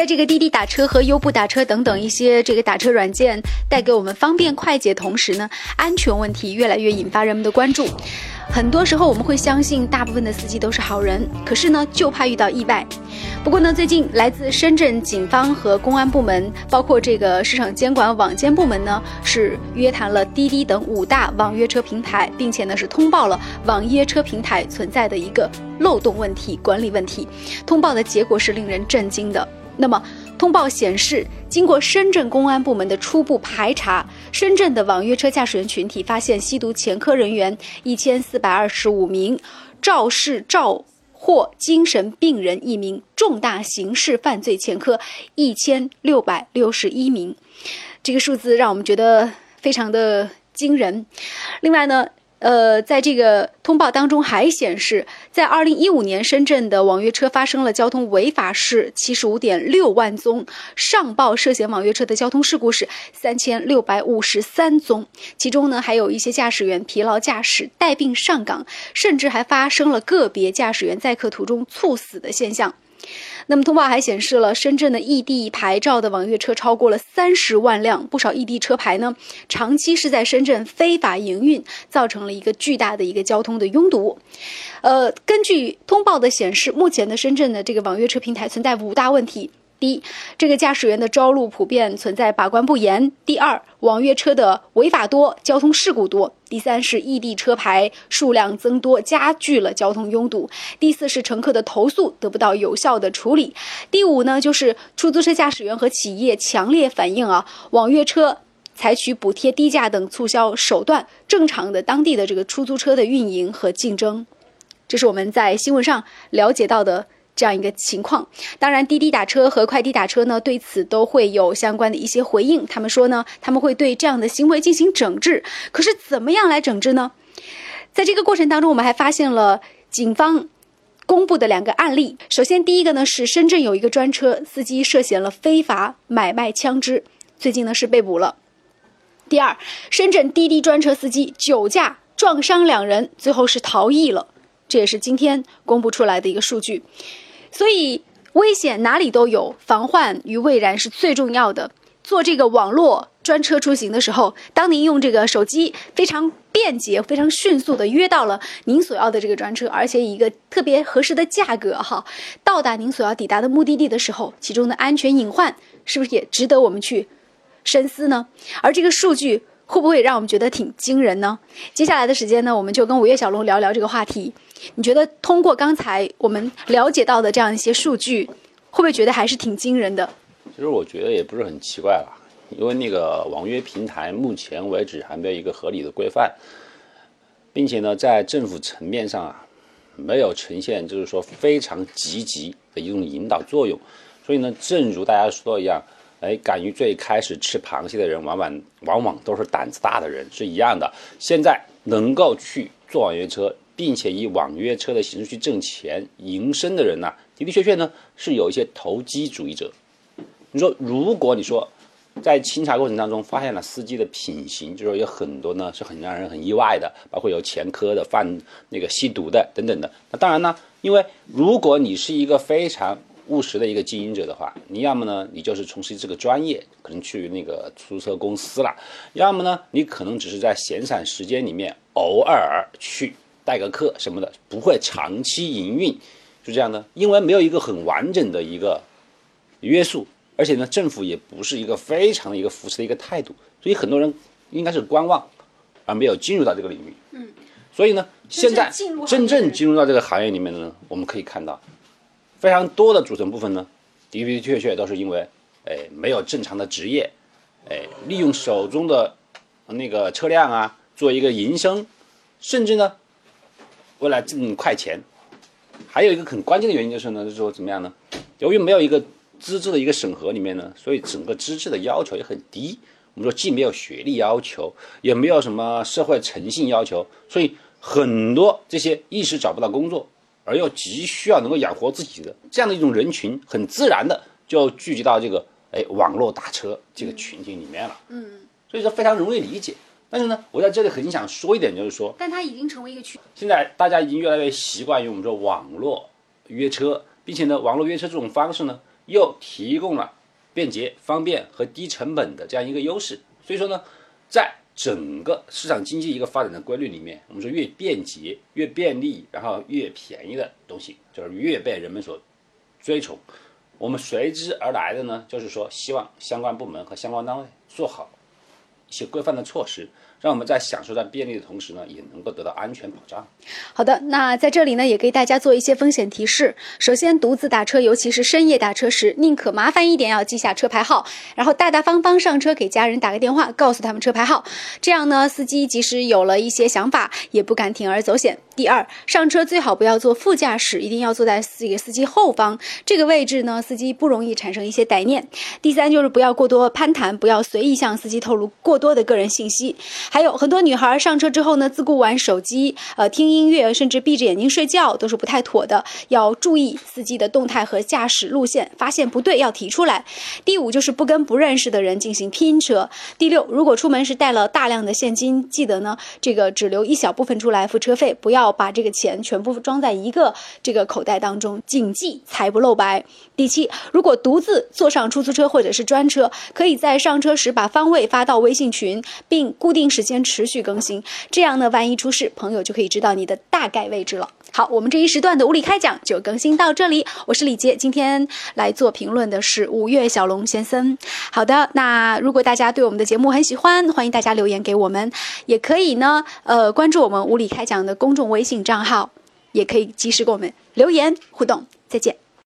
在这个滴滴打车和优步打车等等一些这个打车软件带给我们方便快捷同时呢，安全问题越来越引发人们的关注。很多时候我们会相信大部分的司机都是好人，可是呢，就怕遇到意外。不过呢，最近来自深圳警方和公安部门，包括这个市场监管网监部门呢，是约谈了滴滴等五大网约车平台，并且呢是通报了网约车平台存在的一个漏洞问题、管理问题。通报的结果是令人震惊的。那么，通报显示，经过深圳公安部门的初步排查，深圳的网约车驾驶员群体发现吸毒前科人员一千四百二十五名，肇事肇获精神病人一名，重大刑事犯罪前科一千六百六十一名。这个数字让我们觉得非常的惊人。另外呢？呃，在这个通报当中还显示，在二零一五年，深圳的网约车发生了交通违法事七十五点六万宗，上报涉嫌网约车的交通事故是三千六百五十三宗，其中呢还有一些驾驶员疲劳驾驶、带病上岗，甚至还发生了个别驾驶员载客途中猝死的现象。那么通报还显示了深圳的异地牌照的网约车超过了三十万辆，不少异地车牌呢，长期是在深圳非法营运，造成了一个巨大的一个交通的拥堵。呃，根据通报的显示，目前的深圳的这个网约车平台存在五大问题。第一，这个驾驶员的招录普遍存在把关不严；第二，网约车的违法多，交通事故多；第三是异地车牌数量增多，加剧了交通拥堵；第四是乘客的投诉得不到有效的处理；第五呢，就是出租车驾驶员和企业强烈反映啊，网约车采取补贴、低价等促销手段，正常的当地的这个出租车的运营和竞争，这是我们在新闻上了解到的。这样一个情况，当然滴滴打车和快滴打车呢，对此都会有相关的一些回应。他们说呢，他们会对这样的行为进行整治。可是怎么样来整治呢？在这个过程当中，我们还发现了警方公布的两个案例。首先，第一个呢是深圳有一个专车司机涉嫌了非法买卖枪支，最近呢是被捕了。第二，深圳滴滴专车司机酒驾撞伤两人，最后是逃逸了。这也是今天公布出来的一个数据。所以危险哪里都有，防患于未然是最重要的。做这个网络专车出行的时候，当您用这个手机非常便捷、非常迅速的约到了您所要的这个专车，而且以一个特别合适的价格哈，到达您所要抵达的目的地的时候，其中的安全隐患是不是也值得我们去深思呢？而这个数据会不会让我们觉得挺惊人呢？接下来的时间呢，我们就跟五月小龙聊聊这个话题。你觉得通过刚才我们了解到的这样一些数据，会不会觉得还是挺惊人的？其实我觉得也不是很奇怪吧，因为那个网约平台目前为止还没有一个合理的规范，并且呢，在政府层面上啊，没有呈现就是说非常积极的一种引导作用。所以呢，正如大家说的一样，哎，敢于最开始吃螃蟹的人，往往往往都是胆子大的人，是一样的。现在能够去做网约车。并且以网约车的形式去挣钱营生的人呢，的的确确呢是有一些投机主义者。你说，如果你说在清查过程当中发现了司机的品行，就说有很多呢是很让人很意外的，包括有前科的、犯那个吸毒的等等的。那当然呢，因为如果你是一个非常务实的一个经营者的话，你要么呢你就是从事这个专业，可能去那个出租车公司了；要么呢你可能只是在闲散时间里面偶尔去。代个课什么的不会长期营运，是这样的，因为没有一个很完整的一个约束，而且呢，政府也不是一个非常的一个扶持的一个态度，所以很多人应该是观望，而没有进入到这个领域。嗯，所以呢，现在真正进入到这个行业里面的呢，我们可以看到，非常多的组成部分呢，的的确确都是因为，哎，没有正常的职业，哎，利用手中的那个车辆啊，做一个营生，甚至呢。为了挣快钱，还有一个很关键的原因就是呢，就是说怎么样呢？由于没有一个资质的一个审核里面呢，所以整个资质的要求也很低。我们说既没有学历要求，也没有什么社会诚信要求，所以很多这些一时找不到工作，而又急需要能够养活自己的这样的一种人群，很自然的就聚集到这个哎网络打车这个群体里面了。嗯，所以说非常容易理解。但是呢，我在这里很想说一点，就是说，但它已经成为一个趋势。现在大家已经越来越习惯于我们说网络约车，并。并且呢，网络约车这种方式呢，又提供了便捷、方便和低成本的这样一个优势。所以说呢，在整个市场经济一个发展的规律里面，我们说越便捷、越便利，然后越便宜的东西，就是越被人们所追崇。我们随之而来的呢，就是说希望相关部门和相关单位做好一些规范的措施。让我们在享受到便利的同时呢，也能够得到安全保障。好的，那在这里呢，也给大家做一些风险提示。首先，独自打车，尤其是深夜打车时，宁可麻烦一点，要记下车牌号，然后大大方方上车，给家人打个电话，告诉他们车牌号。这样呢，司机即使有了一些想法，也不敢铤而走险。第二，上车最好不要坐副驾驶，一定要坐在这个司机后方这个位置呢，司机不容易产生一些歹念。第三，就是不要过多攀谈，不要随意向司机透露过多的个人信息。还有很多女孩上车之后呢，自顾玩手机，呃，听音乐，甚至闭着眼睛睡觉，都是不太妥的。要注意司机的动态和驾驶路线，发现不对要提出来。第五就是不跟不认识的人进行拼车。第六，如果出门时带了大量的现金，记得呢，这个只留一小部分出来付车费，不要把这个钱全部装在一个这个口袋当中，谨记财不露白。第七，如果独自坐上出租车或者是专车，可以在上车时把方位发到微信群，并固定时时间持续更新，这样呢，万一出事，朋友就可以知道你的大概位置了。好，我们这一时段的物理开讲就更新到这里，我是李杰，今天来做评论的是五月小龙先生。好的，那如果大家对我们的节目很喜欢，欢迎大家留言给我们，也可以呢，呃，关注我们物理开讲的公众微信账号，也可以及时给我们留言互动。再见。